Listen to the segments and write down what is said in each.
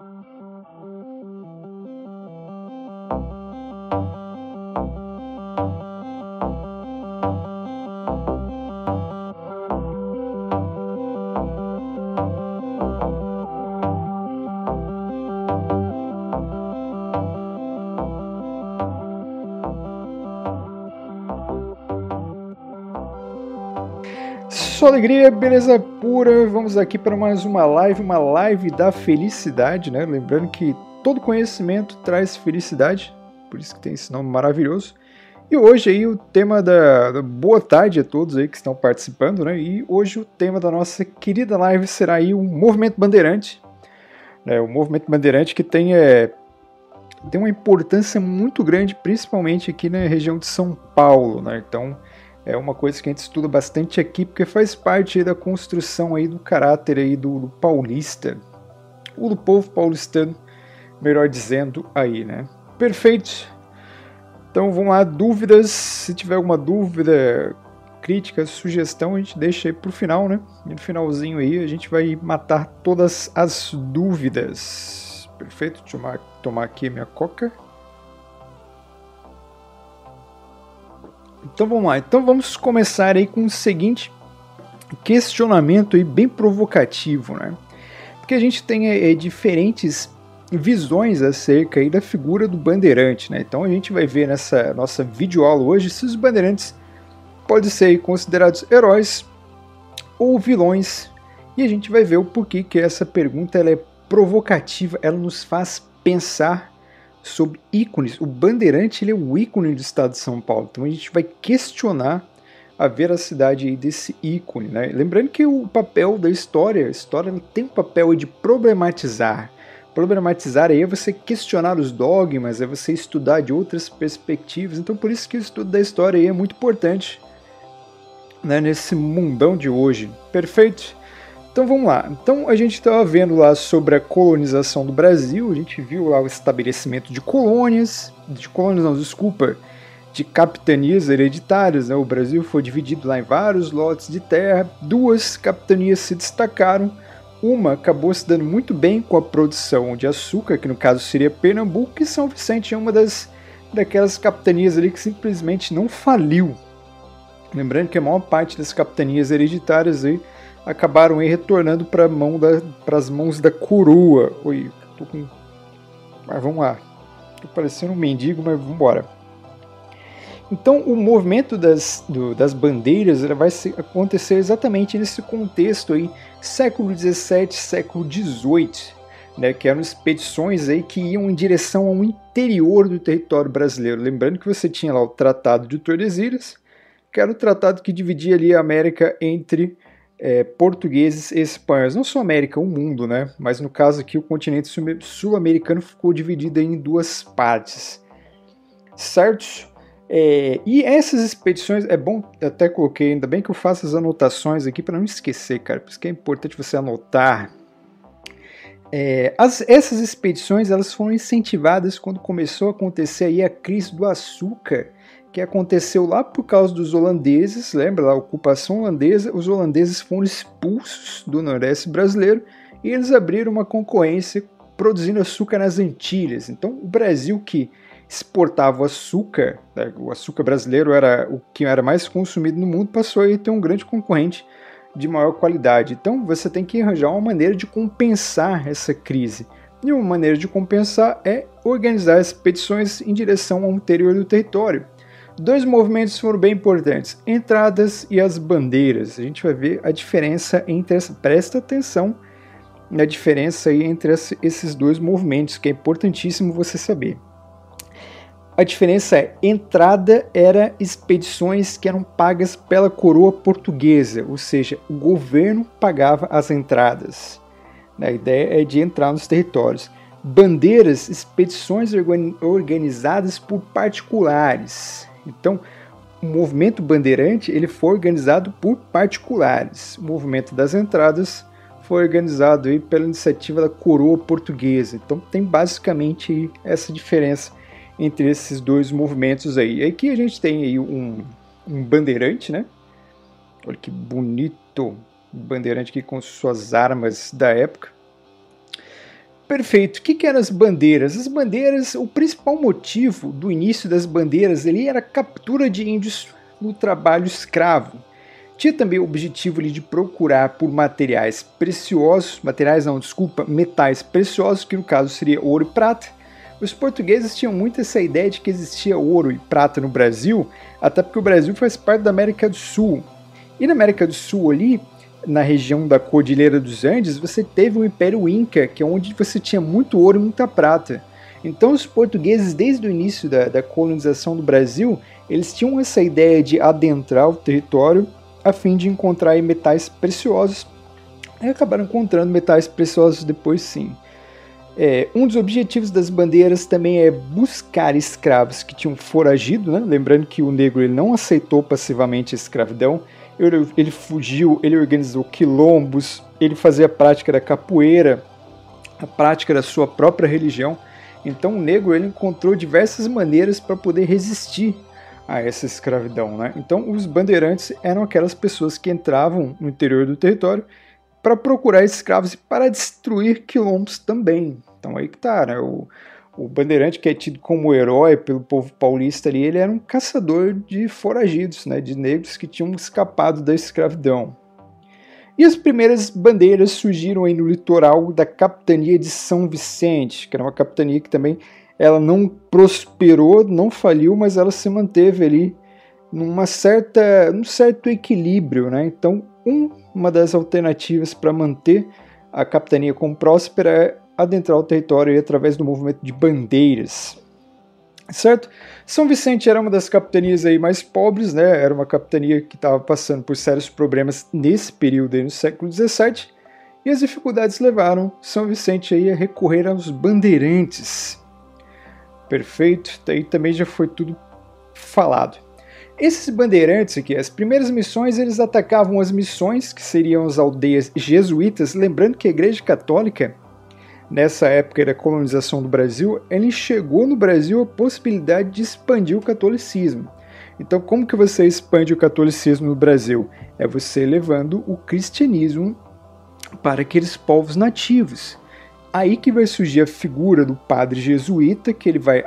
Thank you. Só alegria, beleza pura. Vamos aqui para mais uma live, uma live da felicidade, né? Lembrando que todo conhecimento traz felicidade, por isso que tem esse nome maravilhoso. E hoje aí o tema da, da, boa tarde a todos aí que estão participando, né? E hoje o tema da nossa querida live será aí o movimento bandeirante, né? O movimento bandeirante que tem é, tem uma importância muito grande, principalmente aqui na região de São Paulo, né? Então é uma coisa que a gente estuda bastante aqui, porque faz parte da construção aí do caráter aí do, do paulista, ou do povo paulistano, melhor dizendo aí, né? Perfeito. Então vamos lá, dúvidas, se tiver alguma dúvida, crítica, sugestão, a gente deixa aí pro final, né? E no finalzinho aí a gente vai matar todas as dúvidas. Perfeito, deixa eu tomar aqui minha coca. Então vamos lá. Então vamos começar aí com o seguinte questionamento aí bem provocativo, né? Porque a gente tem é, diferentes visões acerca aí da figura do bandeirante, né? Então a gente vai ver nessa nossa videoaula hoje se os bandeirantes podem ser considerados heróis ou vilões e a gente vai ver o porquê que essa pergunta ela é provocativa, ela nos faz pensar sobre ícones. O Bandeirante ele é o ícone do estado de São Paulo. Então a gente vai questionar a veracidade desse ícone. Né? Lembrando que o papel da história, a história tem um papel de problematizar. Problematizar aí é você questionar os dogmas, é você estudar de outras perspectivas. Então por isso que o estudo da história é muito importante né, nesse mundão de hoje. Perfeito? Então vamos lá. Então a gente estava vendo lá sobre a colonização do Brasil, a gente viu lá o estabelecimento de colônias, de colônias não, desculpa, de capitanias hereditárias. Né? O Brasil foi dividido lá em vários lotes de terra, duas capitanias se destacaram. Uma acabou se dando muito bem com a produção de açúcar, que no caso seria Pernambuco, e São Vicente é uma das daquelas capitanias ali que simplesmente não faliu. Lembrando que a maior parte das capitanias hereditárias aí acabaram aí retornando para mão as mãos da coroa. Oi, tô com. Mas vamos lá. Tô parecendo um mendigo, mas vamos embora. Então, o movimento das, do, das bandeiras vai acontecer exatamente nesse contexto aí, século XVII, século XVIII, né, que eram expedições aí que iam em direção ao interior do território brasileiro. Lembrando que você tinha lá o Tratado de Tordesilhas, que era o tratado que dividia ali a América entre é, portugueses e espanhóis, não só a América, o mundo, né? Mas no caso aqui o continente sul-americano ficou dividido em duas partes, certo? É, e essas expedições, é bom, até coloquei, ainda bem que eu faço as anotações aqui para não esquecer, cara, por isso que é importante você anotar. É, as, essas expedições elas foram incentivadas quando começou a acontecer aí a crise do açúcar que aconteceu lá por causa dos holandeses, lembra a ocupação holandesa, os holandeses foram expulsos do Nordeste brasileiro e eles abriram uma concorrência produzindo açúcar nas Antilhas. Então, o Brasil que exportava o açúcar, né, o açúcar brasileiro era o que era mais consumido no mundo, passou a ter um grande concorrente de maior qualidade. Então, você tem que arranjar uma maneira de compensar essa crise. E uma maneira de compensar é organizar expedições em direção ao interior do território. Dois movimentos foram bem importantes: entradas e as bandeiras. A gente vai ver a diferença entre essa. Presta atenção na diferença aí entre esses dois movimentos, que é importantíssimo você saber. A diferença é: entrada era expedições que eram pagas pela coroa portuguesa, ou seja, o governo pagava as entradas. A ideia é de entrar nos territórios. Bandeiras, expedições organizadas por particulares. Então, o movimento bandeirante ele foi organizado por particulares. O movimento das entradas foi organizado aí pela iniciativa da coroa portuguesa. Então tem basicamente essa diferença entre esses dois movimentos aí. Aqui a gente tem aí um, um bandeirante, né? Olha que bonito bandeirante aqui com suas armas da época. Perfeito. O que, que eram as bandeiras? As bandeiras, o principal motivo do início das bandeiras ali era a captura de índios no trabalho escravo. Tinha também o objetivo ali de procurar por materiais preciosos, materiais não, desculpa, metais preciosos, que no caso seria ouro e prata. Os portugueses tinham muito essa ideia de que existia ouro e prata no Brasil, até porque o Brasil faz parte da América do Sul. E na América do Sul ali, na região da Cordilheira dos Andes, você teve o Império Inca, que é onde você tinha muito ouro e muita prata. Então os portugueses, desde o início da, da colonização do Brasil, eles tinham essa ideia de adentrar o território a fim de encontrar metais preciosos. E acabaram encontrando metais preciosos depois sim. É, um dos objetivos das bandeiras também é buscar escravos que tinham foragido, né? lembrando que o negro ele não aceitou passivamente a escravidão, ele, ele fugiu, ele organizou quilombos, ele fazia a prática da capoeira, a prática da sua própria religião. Então o negro ele encontrou diversas maneiras para poder resistir a essa escravidão. Né? Então os bandeirantes eram aquelas pessoas que entravam no interior do território para procurar escravos e para destruir quilombos também. Então aí que tá, né? O, o Bandeirante, que é tido como herói pelo povo paulista ali, ele era um caçador de foragidos, né, de negros que tinham escapado da escravidão. E as primeiras bandeiras surgiram aí no litoral da capitania de São Vicente, que era uma capitania que também ela não prosperou, não faliu, mas ela se manteve ali numa certa, num certo equilíbrio, né? Então, um, uma das alternativas para manter a capitania como próspera é adentrar o território através do movimento de bandeiras. Certo? São Vicente era uma das capitanias aí mais pobres, né? Era uma capitania que estava passando por sérios problemas nesse período aí no século XVII, e as dificuldades levaram São Vicente aí a recorrer aos bandeirantes. Perfeito, daí também já foi tudo falado. Esses bandeirantes aqui, as primeiras missões, eles atacavam as missões, que seriam as aldeias jesuítas, lembrando que a Igreja Católica nessa época da colonização do Brasil, ele enxergou no Brasil a possibilidade de expandir o catolicismo. Então, como que você expande o catolicismo no Brasil? É você levando o cristianismo para aqueles povos nativos. Aí que vai surgir a figura do padre jesuíta, que ele vai,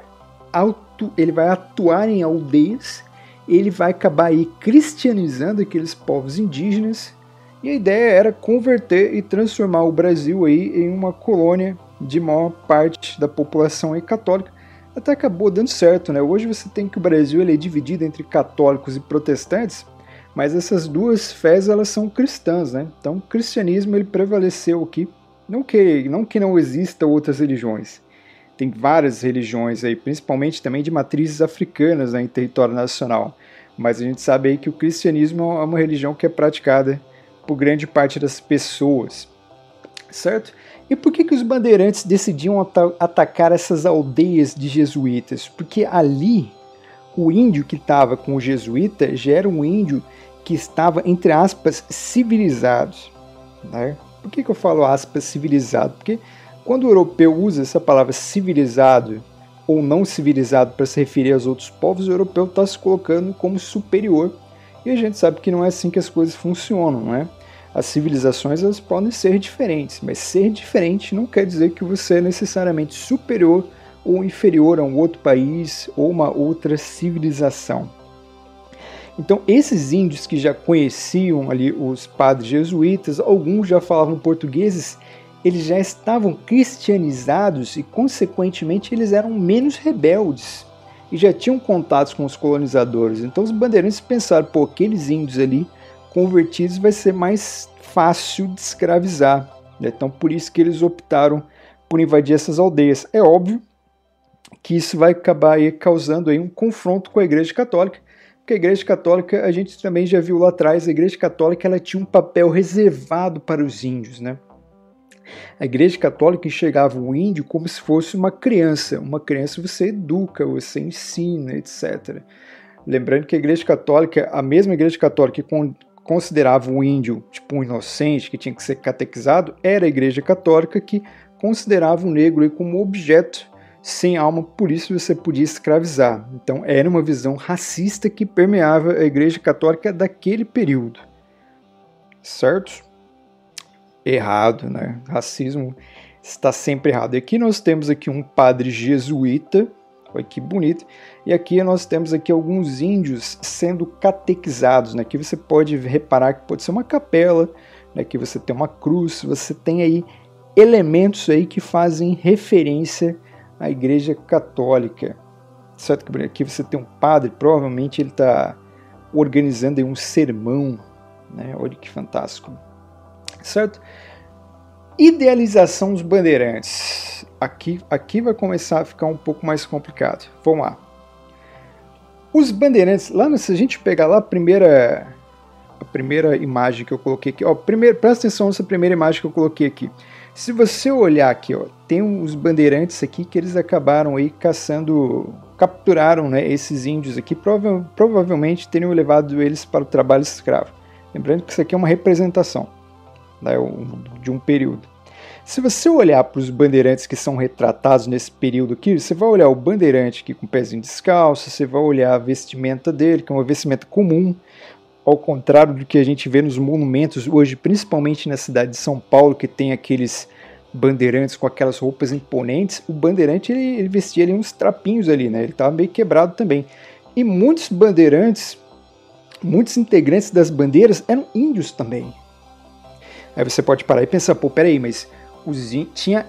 ele vai atuar em aldeias, ele vai acabar aí cristianizando aqueles povos indígenas e a ideia era converter e transformar o Brasil aí em uma colônia de maior parte da população aí católica. Até acabou dando certo, né? Hoje você tem que o Brasil ele é dividido entre católicos e protestantes, mas essas duas fés elas são cristãs, né? Então o cristianismo ele prevaleceu aqui. Não que não que não exista outras religiões. Tem várias religiões aí, principalmente também de matrizes africanas né, em território nacional. Mas a gente sabe aí que o cristianismo é uma religião que é praticada por grande parte das pessoas, certo? E por que, que os bandeirantes decidiam atacar essas aldeias de jesuítas? Porque ali o índio que estava com o jesuíta já era um índio que estava, entre aspas, civilizado. Né? Por que, que eu falo aspas civilizado? Porque quando o europeu usa essa palavra civilizado ou não civilizado para se referir aos outros povos, o europeu está se colocando como superior e a gente sabe que não é assim que as coisas funcionam, né? As civilizações elas podem ser diferentes, mas ser diferente não quer dizer que você é necessariamente superior ou inferior a um outro país ou uma outra civilização. Então, esses índios que já conheciam ali os padres jesuítas, alguns já falavam portugueses, eles já estavam cristianizados e, consequentemente, eles eram menos rebeldes e já tinham contatos com os colonizadores. Então os bandeirantes pensaram, pô, aqueles índios ali convertidos vai ser mais fácil de escravizar. Né? Então por isso que eles optaram por invadir essas aldeias. É óbvio que isso vai acabar aí causando aí um confronto com a Igreja Católica, porque a Igreja Católica, a gente também já viu lá atrás, a Igreja Católica ela tinha um papel reservado para os índios, né? A Igreja Católica enxergava o índio como se fosse uma criança. Uma criança você educa, você ensina, etc. Lembrando que a Igreja Católica, a mesma Igreja Católica que considerava o índio tipo um inocente que tinha que ser catequizado, era a Igreja Católica que considerava o negro como objeto sem alma, por isso você podia escravizar. Então era uma visão racista que permeava a Igreja Católica daquele período. Certo? Errado, né? Racismo está sempre errado. E aqui nós temos aqui um padre jesuíta, olha que bonito, e aqui nós temos aqui alguns índios sendo catequizados, né? Aqui você pode reparar que pode ser uma capela, né? Aqui você tem uma cruz, você tem aí elementos aí que fazem referência à Igreja Católica. Certo que aqui você tem um padre, provavelmente ele está organizando aí um sermão, né? Olha que fantástico. Certo? Idealização dos bandeirantes. Aqui, aqui vai começar a ficar um pouco mais complicado. Vamos lá. Os bandeirantes, lá se a gente pegar lá a primeira, a primeira imagem que eu coloquei aqui, ó, primeiro, presta atenção nessa primeira imagem que eu coloquei aqui. Se você olhar aqui, ó, tem os bandeirantes aqui que eles acabaram aí caçando, capturaram né, esses índios aqui, prova provavelmente teriam levado eles para o trabalho escravo. Lembrando que isso aqui é uma representação né, de um período. Se você olhar para os bandeirantes que são retratados nesse período aqui, você vai olhar o bandeirante aqui com o pezinho descalço, você vai olhar a vestimenta dele, que é uma vestimenta comum, ao contrário do que a gente vê nos monumentos hoje, principalmente na cidade de São Paulo, que tem aqueles bandeirantes com aquelas roupas imponentes, o bandeirante ele, ele vestia ali uns trapinhos ali, né? Ele estava meio quebrado também. E muitos bandeirantes, muitos integrantes das bandeiras eram índios também. Aí você pode parar e pensar, pô, peraí, mas os tinha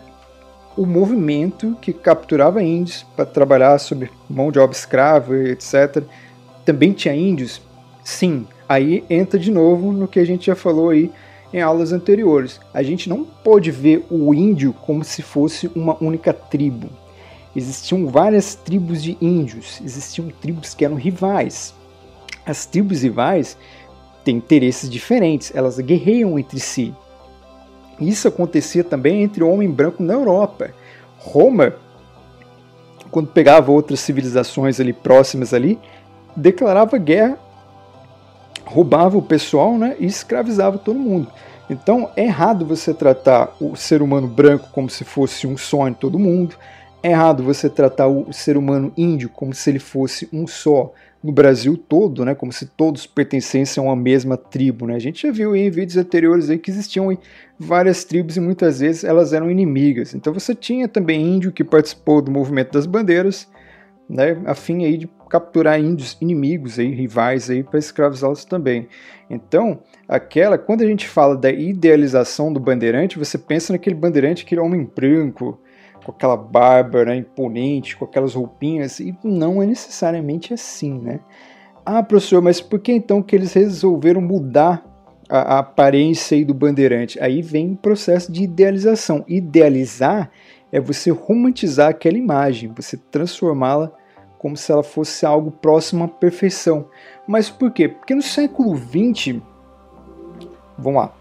o movimento que capturava índios para trabalhar sob mão de obra escrava, etc. Também tinha índios? Sim. Aí entra de novo no que a gente já falou aí em aulas anteriores. A gente não pode ver o índio como se fosse uma única tribo. Existiam várias tribos de índios, existiam tribos que eram rivais. As tribos rivais têm interesses diferentes, elas guerreiam entre si. Isso acontecia também entre homem branco na Europa. Roma, quando pegava outras civilizações ali próximas ali, declarava guerra, roubava o pessoal né, e escravizava todo mundo. Então é errado você tratar o ser humano branco como se fosse um só em todo mundo. É errado você tratar o ser humano índio como se ele fosse um só no Brasil todo, né, como se todos pertencessem a uma mesma tribo. Né? A gente já viu em vídeos anteriores aí que existiam várias tribos e muitas vezes elas eram inimigas. Então você tinha também índio que participou do movimento das bandeiras, né, a fim aí de capturar índios inimigos aí, rivais aí para escravizá-los também. Então, aquela quando a gente fala da idealização do bandeirante, você pensa naquele bandeirante, aquele homem branco, com aquela barba né, imponente, com aquelas roupinhas, e não é necessariamente assim, né? Ah, professor, mas por que então que eles resolveram mudar a, a aparência do bandeirante? Aí vem o processo de idealização. Idealizar é você romantizar aquela imagem, você transformá-la como se ela fosse algo próximo à perfeição. Mas por quê? Porque no século XX, vamos lá,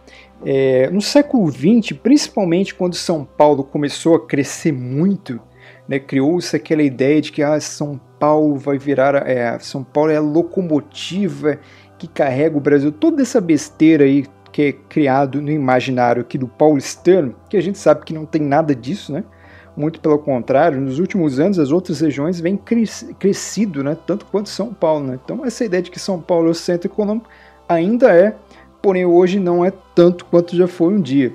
é, no século XX, principalmente quando São Paulo começou a crescer muito, né, criou-se aquela ideia de que ah, São Paulo vai virar. É, São Paulo é a locomotiva que carrega o Brasil. Toda essa besteira aí que é criado no imaginário aqui do paulistano, que a gente sabe que não tem nada disso, né? Muito pelo contrário, nos últimos anos as outras regiões vêm crescido, né? Tanto quanto São Paulo, né? Então essa ideia de que São Paulo é o centro econômico ainda é porém hoje não é tanto quanto já foi um dia.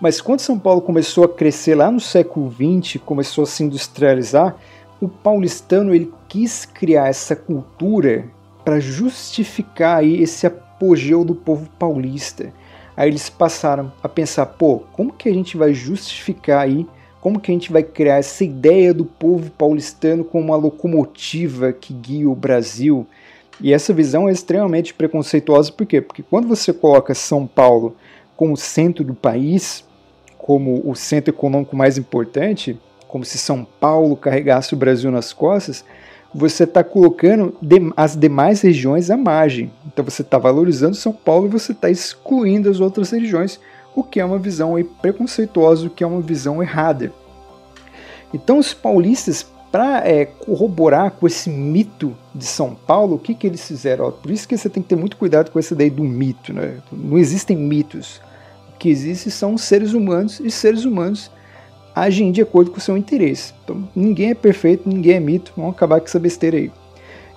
Mas quando São Paulo começou a crescer lá no século XX, começou a se industrializar, o paulistano ele quis criar essa cultura para justificar aí esse apogeu do povo paulista. Aí eles passaram a pensar, pô, como que a gente vai justificar aí, como que a gente vai criar essa ideia do povo paulistano como uma locomotiva que guia o Brasil, e essa visão é extremamente preconceituosa, por quê? Porque quando você coloca São Paulo como centro do país, como o centro econômico mais importante, como se São Paulo carregasse o Brasil nas costas, você está colocando as demais regiões à margem. Então você está valorizando São Paulo e você está excluindo as outras regiões, o que é uma visão preconceituosa, o que é uma visão errada. Então os paulistas para é, corroborar com esse mito de São Paulo, o que, que eles fizeram? Por isso que você tem que ter muito cuidado com essa ideia do mito. Né? Não existem mitos. O que existe são seres humanos e seres humanos agem de acordo com o seu interesse. Então ninguém é perfeito, ninguém é mito. Vamos acabar com essa besteira aí.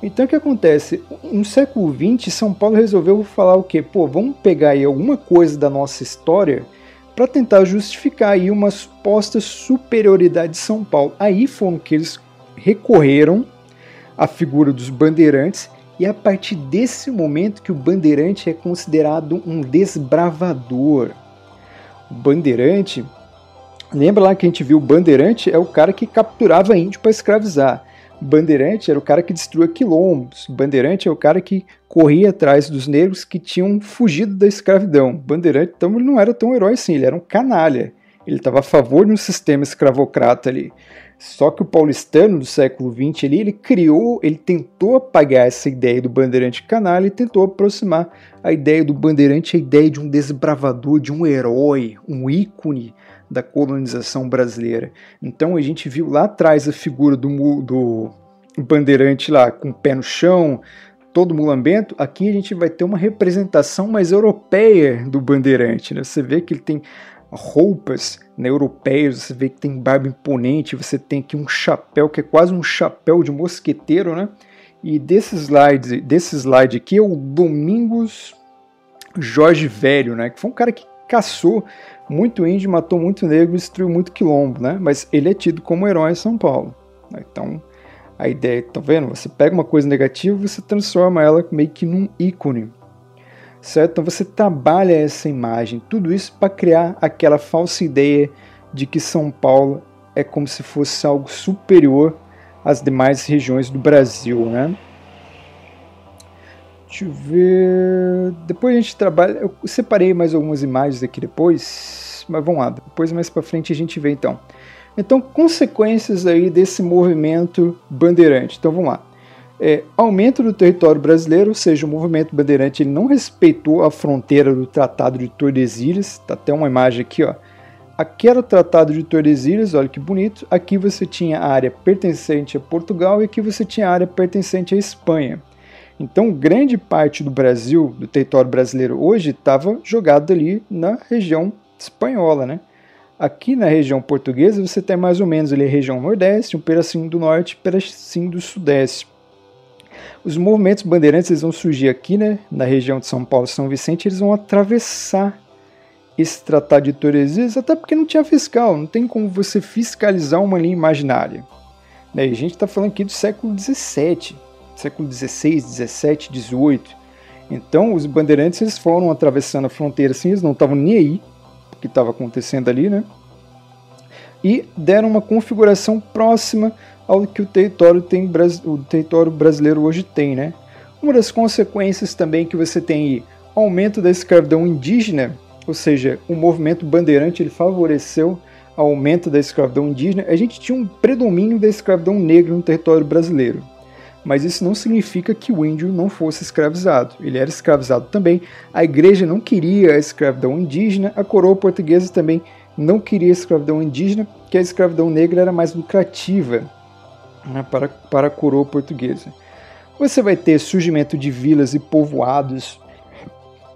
Então o que acontece? No século XX, São Paulo resolveu falar o quê? Pô, vamos pegar aí alguma coisa da nossa história para tentar justificar aí uma suposta superioridade de São Paulo. Aí foram que eles recorreram à figura dos bandeirantes e é a partir desse momento que o bandeirante é considerado um desbravador. O bandeirante, lembra lá que a gente viu o bandeirante é o cara que capturava índio para escravizar. Bandeirante era o cara que destruía quilombos. Bandeirante é o cara que corria atrás dos negros que tinham fugido da escravidão. Bandeirante, então, ele não era tão herói assim, ele era um canalha. Ele estava a favor de um sistema escravocrata ali. Só que o paulistano do século XX ali, ele criou, ele tentou apagar essa ideia do bandeirante canalha e tentou aproximar a ideia do bandeirante, a ideia de um desbravador, de um herói, um ícone da colonização brasileira. Então a gente viu lá atrás a figura do, do bandeirante lá com o pé no chão, todo mulambento. Aqui a gente vai ter uma representação mais europeia do bandeirante. Né? Você vê que ele tem roupas né, europeias, você vê que tem barba imponente, você tem aqui um chapéu que é quase um chapéu de mosqueteiro, né? E desse slide, desse slide aqui é o Domingos Jorge Velho, né? Que foi um cara que caçou muito índio, matou muito negro, destruiu muito quilombo, né? Mas ele é tido como herói em São Paulo. Né? Então, a ideia, tá vendo? Você pega uma coisa negativa e você transforma ela meio que num ícone. Certo? Então você trabalha essa imagem, tudo isso para criar aquela falsa ideia de que São Paulo é como se fosse algo superior às demais regiões do Brasil, né? Deixa eu ver. Depois a gente trabalha. Eu separei mais algumas imagens aqui depois, mas vamos lá. Depois mais para frente a gente vê então. Então, consequências aí desse movimento bandeirante. Então vamos lá. É, aumento do território brasileiro, ou seja, o movimento bandeirante ele não respeitou a fronteira do Tratado de Tordesilhas. Tá até uma imagem aqui, ó. Aqui era o Tratado de Tordesilhas, olha que bonito. Aqui você tinha a área pertencente a Portugal e aqui você tinha a área pertencente à Espanha. Então, grande parte do Brasil, do território brasileiro hoje, estava jogado ali na região espanhola, né? Aqui na região portuguesa você tem mais ou menos ali a região nordeste, um pedacinho do norte, um pedacinho do sudeste. Os movimentos bandeirantes eles vão surgir aqui, né, na região de São Paulo e São Vicente, eles vão atravessar esse tratado de Tordesilhas, até porque não tinha fiscal, não tem como você fiscalizar uma linha imaginária. Né? E a gente está falando aqui do século XVII, século XVI, XVII, XVIII. Então, os bandeirantes eles foram atravessando a fronteira assim, eles não estavam nem aí o que estava acontecendo ali, né? E deram uma configuração próxima ao que o território, tem, o território brasileiro hoje tem, né? Uma das consequências também que você tem aí, aumento da escravidão indígena, ou seja, o movimento bandeirante ele favoreceu aumento da escravidão indígena. A gente tinha um predomínio da escravidão negra no território brasileiro mas isso não significa que o índio não fosse escravizado. Ele era escravizado também. A igreja não queria a escravidão indígena, a coroa portuguesa também não queria a escravidão indígena, que a escravidão negra era mais lucrativa né, para, para a coroa portuguesa. Você vai ter surgimento de vilas e povoados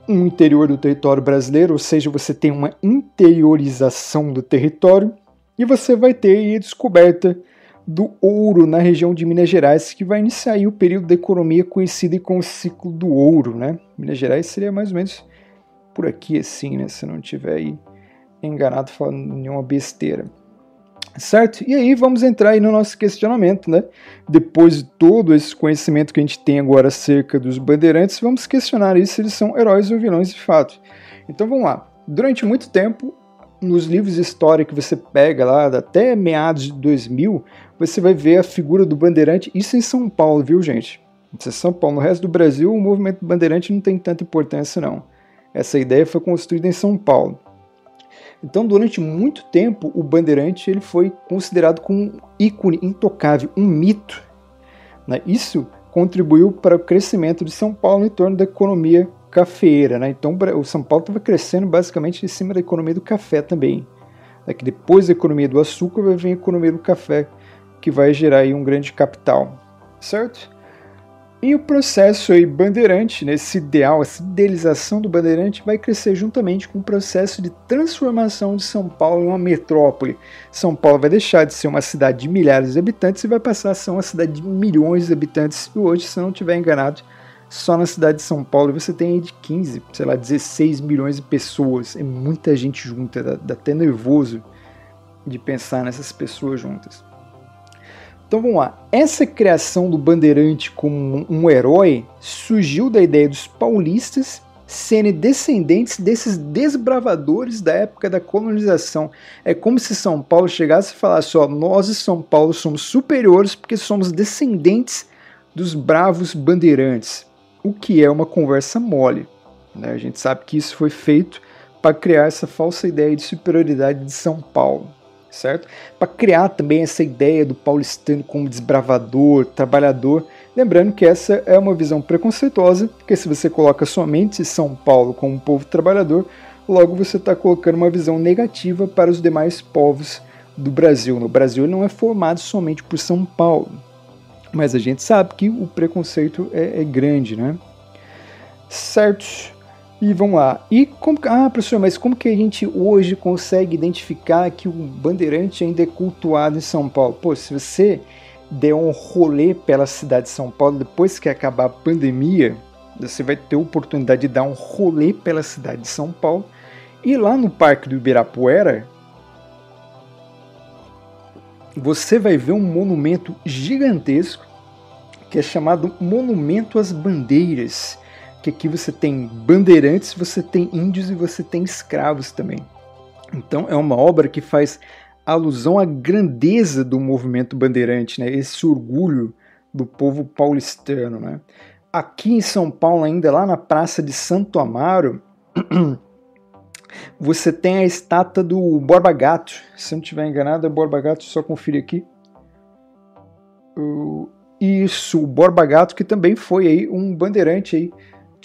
no interior do território brasileiro, ou seja, você tem uma interiorização do território, e você vai ter a descoberta do ouro na região de Minas Gerais, que vai iniciar o período da economia conhecido como ciclo do ouro, né? Minas Gerais seria mais ou menos por aqui assim, né? Se não tiver aí enganado falando nenhuma besteira. Certo? E aí vamos entrar aí no nosso questionamento, né? Depois de todo esse conhecimento que a gente tem agora acerca dos bandeirantes, vamos questionar aí se eles são heróis ou vilões de fato. Então vamos lá. Durante muito tempo, nos livros de história que você pega lá, até meados de 2000, você vai ver a figura do bandeirante, isso em São Paulo, viu, gente? Isso é São Paulo. No resto do Brasil, o movimento bandeirante não tem tanta importância, não. Essa ideia foi construída em São Paulo. Então, durante muito tempo, o bandeirante ele foi considerado como um ícone intocável, um mito. Né? Isso contribuiu para o crescimento de São Paulo em torno da economia cafeeira. Né? Então, o São Paulo estava crescendo basicamente em cima da economia do café também. É que depois da economia do açúcar vai vir a economia do café, que vai gerar aí um grande capital, certo? E o processo aí bandeirante, nesse né, ideal, essa idealização do bandeirante vai crescer juntamente com o processo de transformação de São Paulo em uma metrópole. São Paulo vai deixar de ser uma cidade de milhares de habitantes e vai passar a ser uma cidade de milhões de habitantes. E hoje, se não estiver enganado, só na cidade de São Paulo você tem aí de 15, sei lá, 16 milhões de pessoas. É muita gente junta, dá, dá até nervoso de pensar nessas pessoas juntas. Então vamos lá. Essa criação do Bandeirante como um herói surgiu da ideia dos paulistas serem descendentes desses desbravadores da época da colonização. É como se São Paulo chegasse e falasse: ó, nós de São Paulo somos superiores porque somos descendentes dos bravos bandeirantes. O que é uma conversa mole. Né? A gente sabe que isso foi feito para criar essa falsa ideia de superioridade de São Paulo certo? Para criar também essa ideia do paulistano como desbravador, trabalhador. Lembrando que essa é uma visão preconceituosa, porque se você coloca somente São Paulo como um povo trabalhador, logo você está colocando uma visão negativa para os demais povos do Brasil. No Brasil não é formado somente por São Paulo, mas a gente sabe que o preconceito é, é grande, né? Certo? E vamos lá. E como, ah, professor, mas como que a gente hoje consegue identificar que o Bandeirante ainda é cultuado em São Paulo? Pô, se você der um rolê pela cidade de São Paulo depois que acabar a pandemia, você vai ter a oportunidade de dar um rolê pela cidade de São Paulo. E lá no Parque do Ibirapuera, você vai ver um monumento gigantesco que é chamado Monumento às Bandeiras que aqui você tem bandeirantes, você tem índios e você tem escravos também. Então é uma obra que faz alusão à grandeza do movimento bandeirante, né? esse orgulho do povo paulistano. Né? Aqui em São Paulo, ainda lá na Praça de Santo Amaro, você tem a estátua do Borba Gato. Se eu não estiver enganado, é Borba Gato, só conferir aqui. Isso, o Borba Gato, que também foi aí um bandeirante aí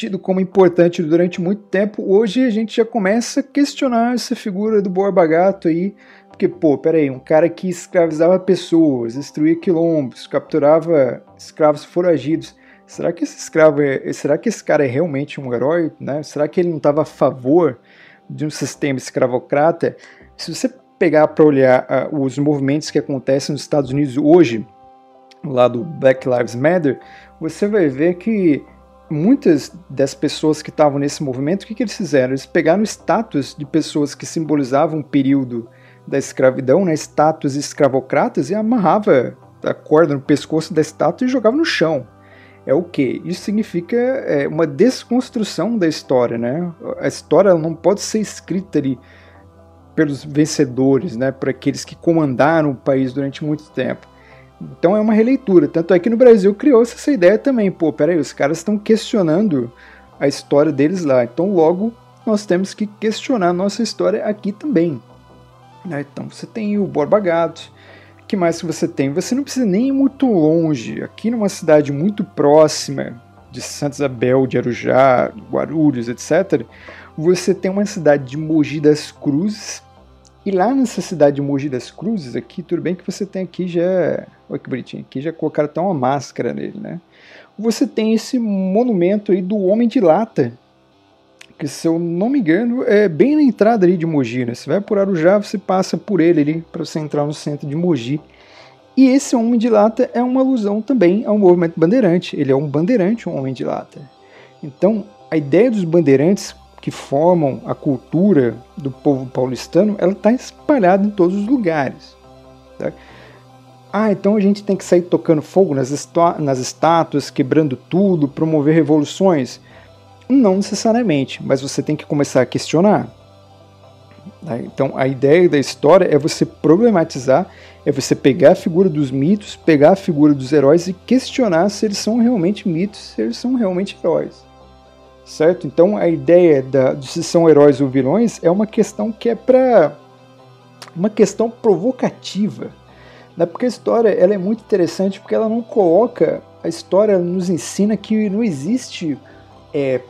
tido como importante durante muito tempo, hoje a gente já começa a questionar essa figura do Borba Gato aí, porque, pô, peraí, um cara que escravizava pessoas, destruía quilombos, capturava escravos foragidos, será que esse escravo é, será que esse cara é realmente um herói, né? Será que ele não estava a favor de um sistema escravocrata? Se você pegar para olhar uh, os movimentos que acontecem nos Estados Unidos hoje, lá do Black Lives Matter, você vai ver que muitas das pessoas que estavam nesse movimento, o que, que eles fizeram? Eles pegaram status de pessoas que simbolizavam o período da escravidão, né, estátuas escravocratas, e amarrava a corda no pescoço da estátua e jogava no chão. É o que? Isso significa é, uma desconstrução da história, né? A história não pode ser escrita ali pelos vencedores, né? Por aqueles que comandaram o país durante muito tempo. Então é uma releitura. Tanto é que no Brasil criou-se essa ideia também. Pô, peraí, os caras estão questionando a história deles lá. Então logo nós temos que questionar a nossa história aqui também. Né? Então você tem o Borba Gato. Que mais que você tem? Você não precisa nem ir muito longe. Aqui numa cidade muito próxima de Santa Isabel, de Arujá, Guarulhos, etc., você tem uma cidade de Mogi das Cruzes, e lá nessa cidade de Mogi das Cruzes, aqui, tudo bem que você tem aqui já. Olha que bonitinho, aqui já colocaram até uma máscara nele, né? Você tem esse monumento aí do Homem de Lata, que se eu não me engano é bem na entrada ali de Mogi, né? Você vai por Arujá, você passa por ele ali para você entrar no centro de Mogi. E esse Homem de Lata é uma alusão também ao movimento bandeirante. Ele é um bandeirante, um Homem de Lata. Então, a ideia dos bandeirantes que formam a cultura do povo paulistano, ela está espalhada em todos os lugares. Tá? Ah, então a gente tem que sair tocando fogo nas, nas estátuas, quebrando tudo, promover revoluções? Não necessariamente, mas você tem que começar a questionar. Tá? Então a ideia da história é você problematizar, é você pegar a figura dos mitos, pegar a figura dos heróis e questionar se eles são realmente mitos, se eles são realmente heróis certo? Então a ideia da, de se são heróis ou vilões é uma questão que é para uma questão provocativa, né? Porque a história ela é muito interessante porque ela não coloca a história nos ensina que não existe é,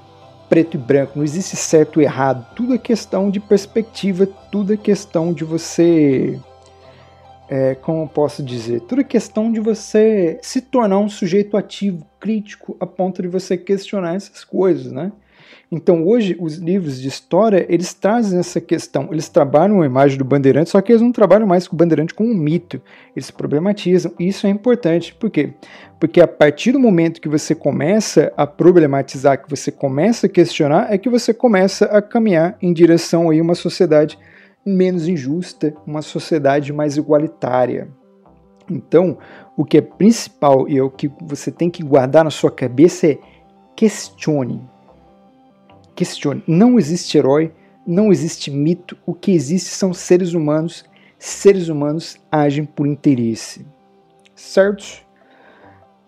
preto e branco, não existe certo e errado, tudo é questão de perspectiva, tudo é questão de você é, como posso dizer, tudo é questão de você se tornar um sujeito ativo, crítico, a ponto de você questionar essas coisas, né? Então hoje os livros de história eles trazem essa questão, eles trabalham a imagem do Bandeirante, só que eles não trabalham mais com o Bandeirante como um mito, eles problematizam. E isso é importante, por quê? Porque a partir do momento que você começa a problematizar, que você começa a questionar, é que você começa a caminhar em direção a uma sociedade menos injusta, uma sociedade mais igualitária. Então, o que é principal e é o que você tem que guardar na sua cabeça é questione questione. Não existe herói, não existe mito. O que existe são seres humanos. Seres humanos agem por interesse. Certo?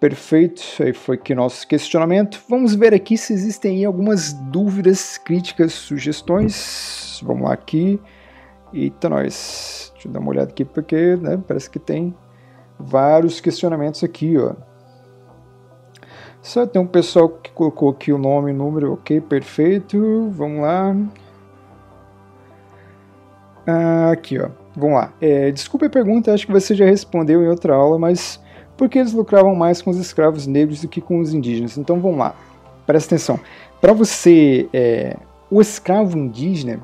Perfeito, aí foi aqui nosso questionamento. Vamos ver aqui se existem algumas dúvidas, críticas, sugestões. Vamos lá aqui. Eita, nós. Deixa eu dar uma olhada aqui porque né, parece que tem vários questionamentos aqui, ó. Só tem um pessoal que colocou aqui o nome e número, ok, perfeito. Vamos lá. Ah, aqui, ó. Vamos lá. É, desculpe a pergunta, acho que você já respondeu em outra aula, mas por que eles lucravam mais com os escravos negros do que com os indígenas? Então vamos lá. Presta atenção. Para você, é, o escravo indígena,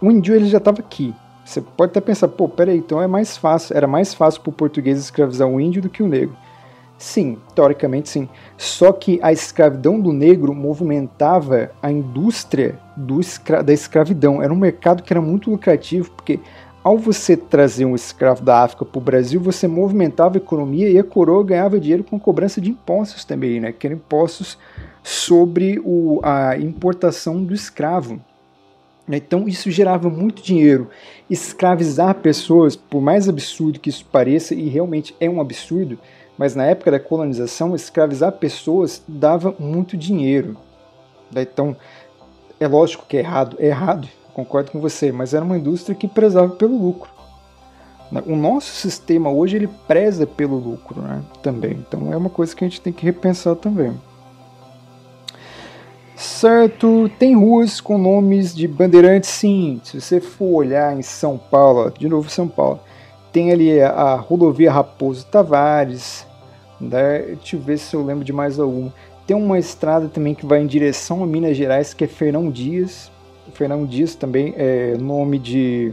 o índio ele já estava aqui. Você pode até pensar, pô, peraí, então é mais fácil, era mais fácil para o português escravizar o índio do que o negro. Sim, teoricamente sim. Só que a escravidão do negro movimentava a indústria escra da escravidão. Era um mercado que era muito lucrativo, porque ao você trazer um escravo da África para o Brasil, você movimentava a economia e a coroa ganhava dinheiro com cobrança de impostos também, né? Que eram impostos sobre o, a importação do escravo. Então isso gerava muito dinheiro. Escravizar pessoas, por mais absurdo que isso pareça, e realmente é um absurdo, mas na época da colonização, escravizar pessoas dava muito dinheiro. Então, é lógico que é errado, é errado, concordo com você, mas era uma indústria que prezava pelo lucro. O nosso sistema hoje ele preza pelo lucro, né? Também. Então é uma coisa que a gente tem que repensar também. Certo, tem ruas com nomes de bandeirantes, sim. Se você for olhar em São Paulo, de novo São Paulo, tem ali a rodovia Raposo Tavares, né? Deixa eu ver se eu lembro de mais algum. Tem uma estrada também que vai em direção a Minas Gerais, que é Fernão Dias. Fernão Dias também é nome de,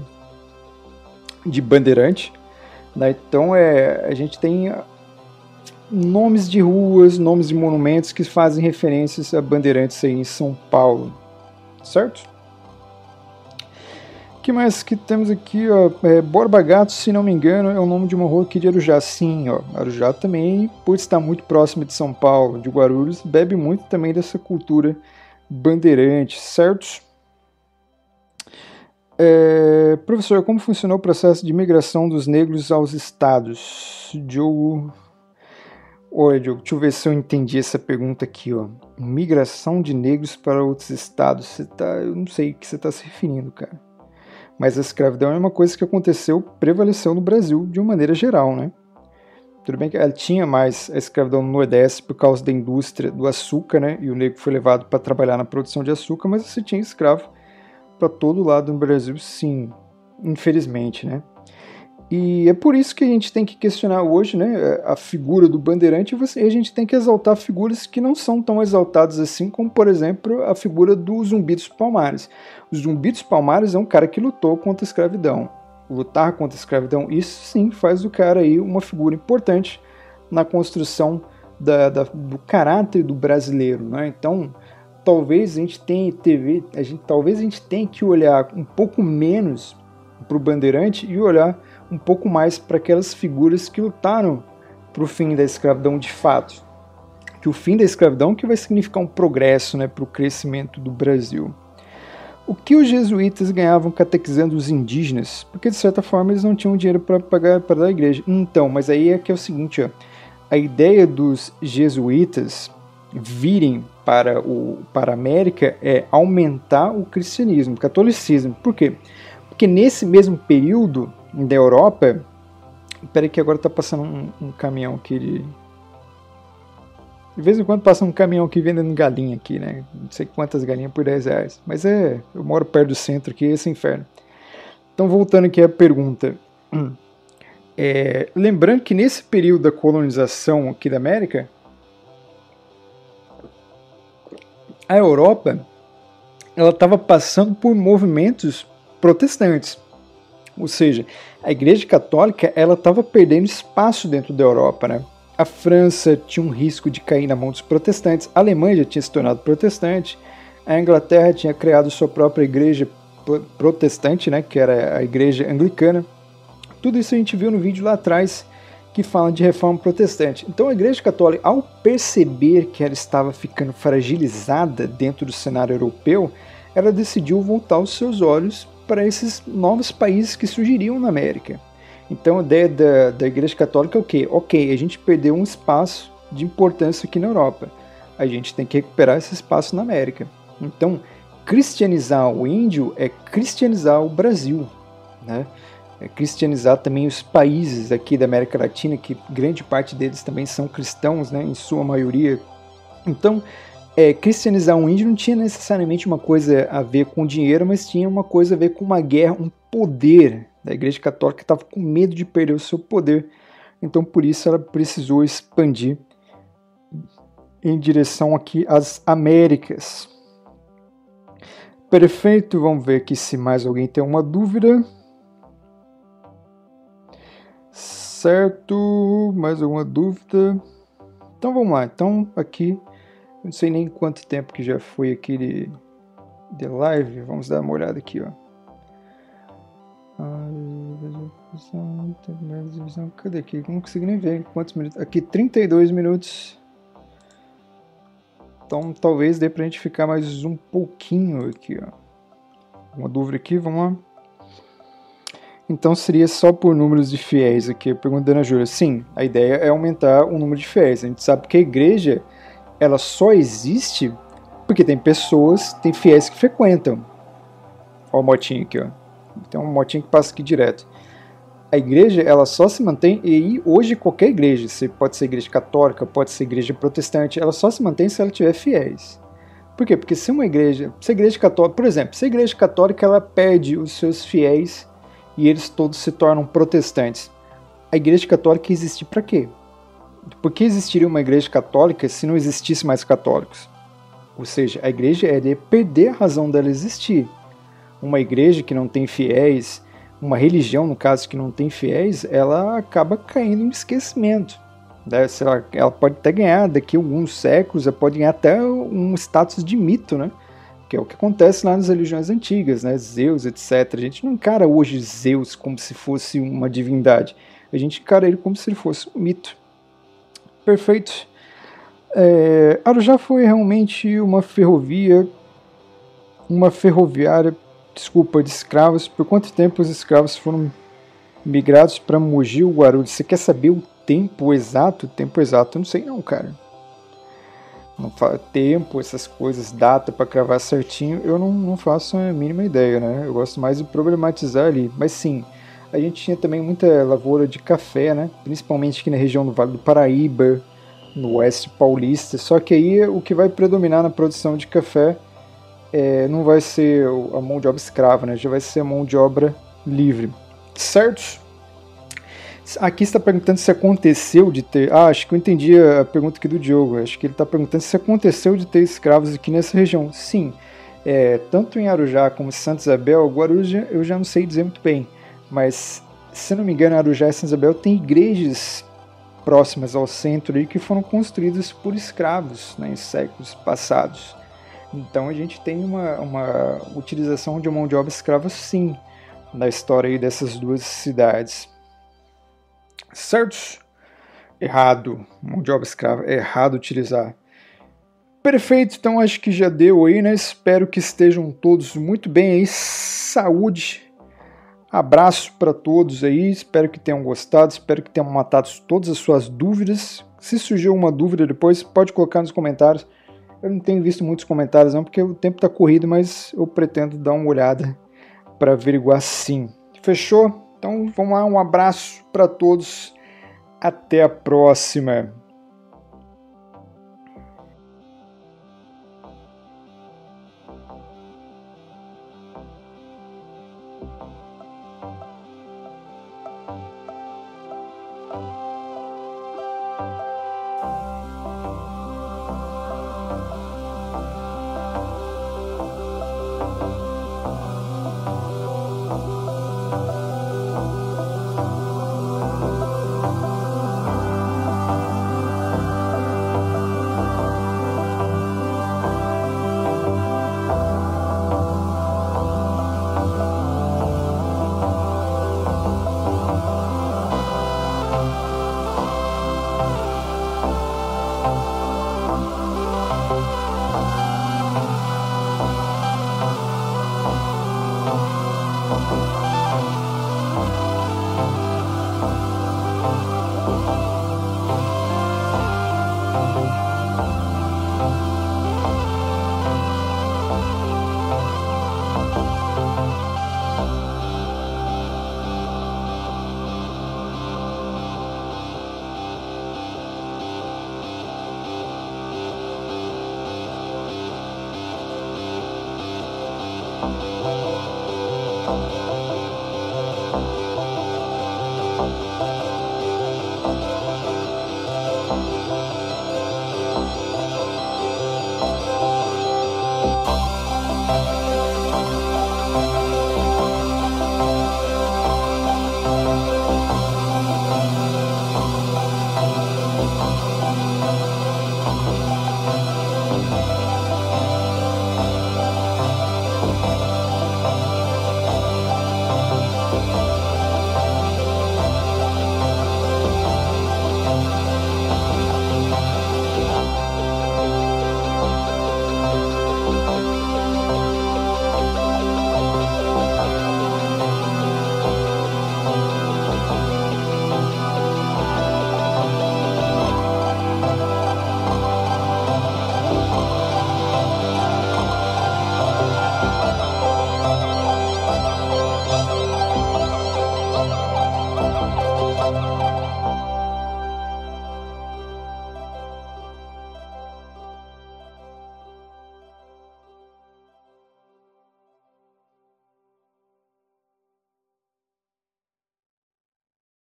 de bandeirante. Né? Então é, a gente tem nomes de ruas, nomes de monumentos que fazem referências a bandeirantes aí em São Paulo. Certo? que mais que temos aqui, ó? É, Borba Gato, se não me engano, é o nome de uma rua aqui de Arujá. Sim, ó. Arujá também, por estar muito próximo de São Paulo, de Guarulhos, bebe muito também dessa cultura bandeirante, certo? É, professor, como funcionou o processo de migração dos negros aos estados? Diogo. Olha, Diogo, deixa eu ver se eu entendi essa pergunta aqui, ó. Migração de negros para outros estados. Você tá, eu não sei o que você está se referindo, cara. Mas a escravidão é uma coisa que aconteceu, prevaleceu no Brasil de uma maneira geral, né? Tudo bem que ela tinha mais a escravidão no Nordeste por causa da indústria do açúcar, né? E o negro foi levado para trabalhar na produção de açúcar, mas você tinha escravo para todo lado no Brasil, sim, infelizmente, né? E é por isso que a gente tem que questionar hoje né, a figura do bandeirante e a gente tem que exaltar figuras que não são tão exaltadas assim, como por exemplo a figura do Zumbi dos Palmares. O Zumbi dos Palmares é um cara que lutou contra a escravidão. Lutar contra a escravidão, isso sim faz do cara aí uma figura importante na construção da, da, do caráter do brasileiro. Né? Então, talvez a gente tenha TV, a gente, talvez a gente tenha que olhar um pouco menos para o bandeirante e olhar um pouco mais para aquelas figuras que lutaram para o fim da escravidão de fato. Que o fim da escravidão que vai significar um progresso né, para o crescimento do Brasil. O que os jesuítas ganhavam catequizando os indígenas? Porque de certa forma eles não tinham dinheiro para pagar para dar igreja. Então, mas aí é que é o seguinte, ó, a ideia dos jesuítas virem para, o, para a América é aumentar o cristianismo, o catolicismo. Por quê? Porque nesse mesmo período da Europa. Peraí que agora tá passando um, um caminhão aqui de. De vez em quando passa um caminhão aqui vendendo galinha aqui, né? Não sei quantas galinhas por 10 reais. Mas é. Eu moro perto do centro aqui, esse inferno. Então, voltando aqui à pergunta. É, lembrando que nesse período da colonização aqui da América, a Europa ela estava passando por movimentos protestantes. Ou seja, a Igreja Católica ela estava perdendo espaço dentro da Europa, né? A França tinha um risco de cair na mão dos protestantes, a Alemanha já tinha se tornado protestante, a Inglaterra tinha criado sua própria igreja protestante, né, que era a igreja anglicana. Tudo isso a gente viu no vídeo lá atrás que fala de reforma protestante. Então a Igreja Católica, ao perceber que ela estava ficando fragilizada dentro do cenário europeu, ela decidiu voltar os seus olhos para esses novos países que surgiriam na América. Então a ideia da, da Igreja Católica é o quê? Ok, a gente perdeu um espaço de importância aqui na Europa. A gente tem que recuperar esse espaço na América. Então, cristianizar o índio é cristianizar o Brasil, né? É cristianizar também os países aqui da América Latina, que grande parte deles também são cristãos, né? Em sua maioria. Então, é, cristianizar um índio não tinha necessariamente uma coisa a ver com dinheiro, mas tinha uma coisa a ver com uma guerra, um poder da Igreja Católica estava com medo de perder o seu poder. Então, por isso, ela precisou expandir em direção aqui às Américas. Perfeito, vamos ver aqui se mais alguém tem uma dúvida. Certo, mais alguma dúvida? Então vamos lá, então aqui não sei nem quanto tempo que já foi aqui de, de live. Vamos dar uma olhada aqui, ó. Cadê aqui? Não consigo nem ver quantos minutos. Aqui 32 minutos. Então talvez dê pra gente ficar mais um pouquinho aqui, ó. Uma dúvida aqui, vamos lá. Então seria só por números de fiéis aqui, perguntando a Júlia. Sim, a ideia é aumentar o número de fiéis. A gente sabe que a igreja ela só existe porque tem pessoas, tem fiéis que frequentam. Olha o motinho aqui, ó. Tem um motinho que passa aqui direto. A igreja, ela só se mantém, e hoje qualquer igreja, você pode ser igreja católica, pode ser igreja protestante, ela só se mantém se ela tiver fiéis. Por quê? Porque se uma igreja, se a igreja católica, por exemplo, se a igreja católica ela perde os seus fiéis e eles todos se tornam protestantes, a igreja católica existe para quê? Por que existiria uma igreja católica se não existisse mais católicos? Ou seja, a igreja é de perder a razão dela existir. Uma igreja que não tem fiéis, uma religião, no caso, que não tem fiéis, ela acaba caindo em esquecimento. Né? Lá, ela pode até ganhar, daqui a alguns séculos, ela pode ganhar até um status de mito, né? que é o que acontece lá nas religiões antigas, né? Zeus, etc. A gente não encara hoje Zeus como se fosse uma divindade, a gente encara ele como se ele fosse um mito perfeito. É, Arujá foi realmente uma ferrovia, uma ferroviária, desculpa, de escravos. Por quanto tempo os escravos foram migrados para Mogi ou Guarulhos? Você quer saber o tempo exato? O tempo exato, eu não sei não, cara. Não fala tempo, essas coisas, data para cravar certinho, eu não, não faço a mínima ideia, né? Eu gosto mais de problematizar ali. Mas sim, a gente tinha também muita lavoura de café, né? Principalmente aqui na região do Vale do Paraíba, no oeste paulista. Só que aí o que vai predominar na produção de café é, não vai ser a mão de obra escrava, né? Já vai ser a mão de obra livre. Certo? Aqui está perguntando se aconteceu de ter. Ah, acho que eu entendi a pergunta aqui do Diogo. Acho que ele está perguntando se aconteceu de ter escravos aqui nessa região. Sim. É, tanto em Arujá como em Santa Isabel, Guarujá eu já não sei dizer muito bem mas se não me engano, Arujá e São Isabel tem igrejas próximas ao centro ali que foram construídas por escravos né, em séculos passados. Então a gente tem uma, uma utilização de mão de obra escrava sim na história dessas duas cidades. Certo? Errado. Mão de obra escrava é errado utilizar. Perfeito, então acho que já deu aí, né? Espero que estejam todos muito bem aí. Saúde Abraço para todos aí, espero que tenham gostado, espero que tenham matado todas as suas dúvidas. Se surgiu uma dúvida depois, pode colocar nos comentários. Eu não tenho visto muitos comentários não, porque o tempo está corrido, mas eu pretendo dar uma olhada para averiguar sim. Fechou? Então vamos lá, um abraço para todos. Até a próxima.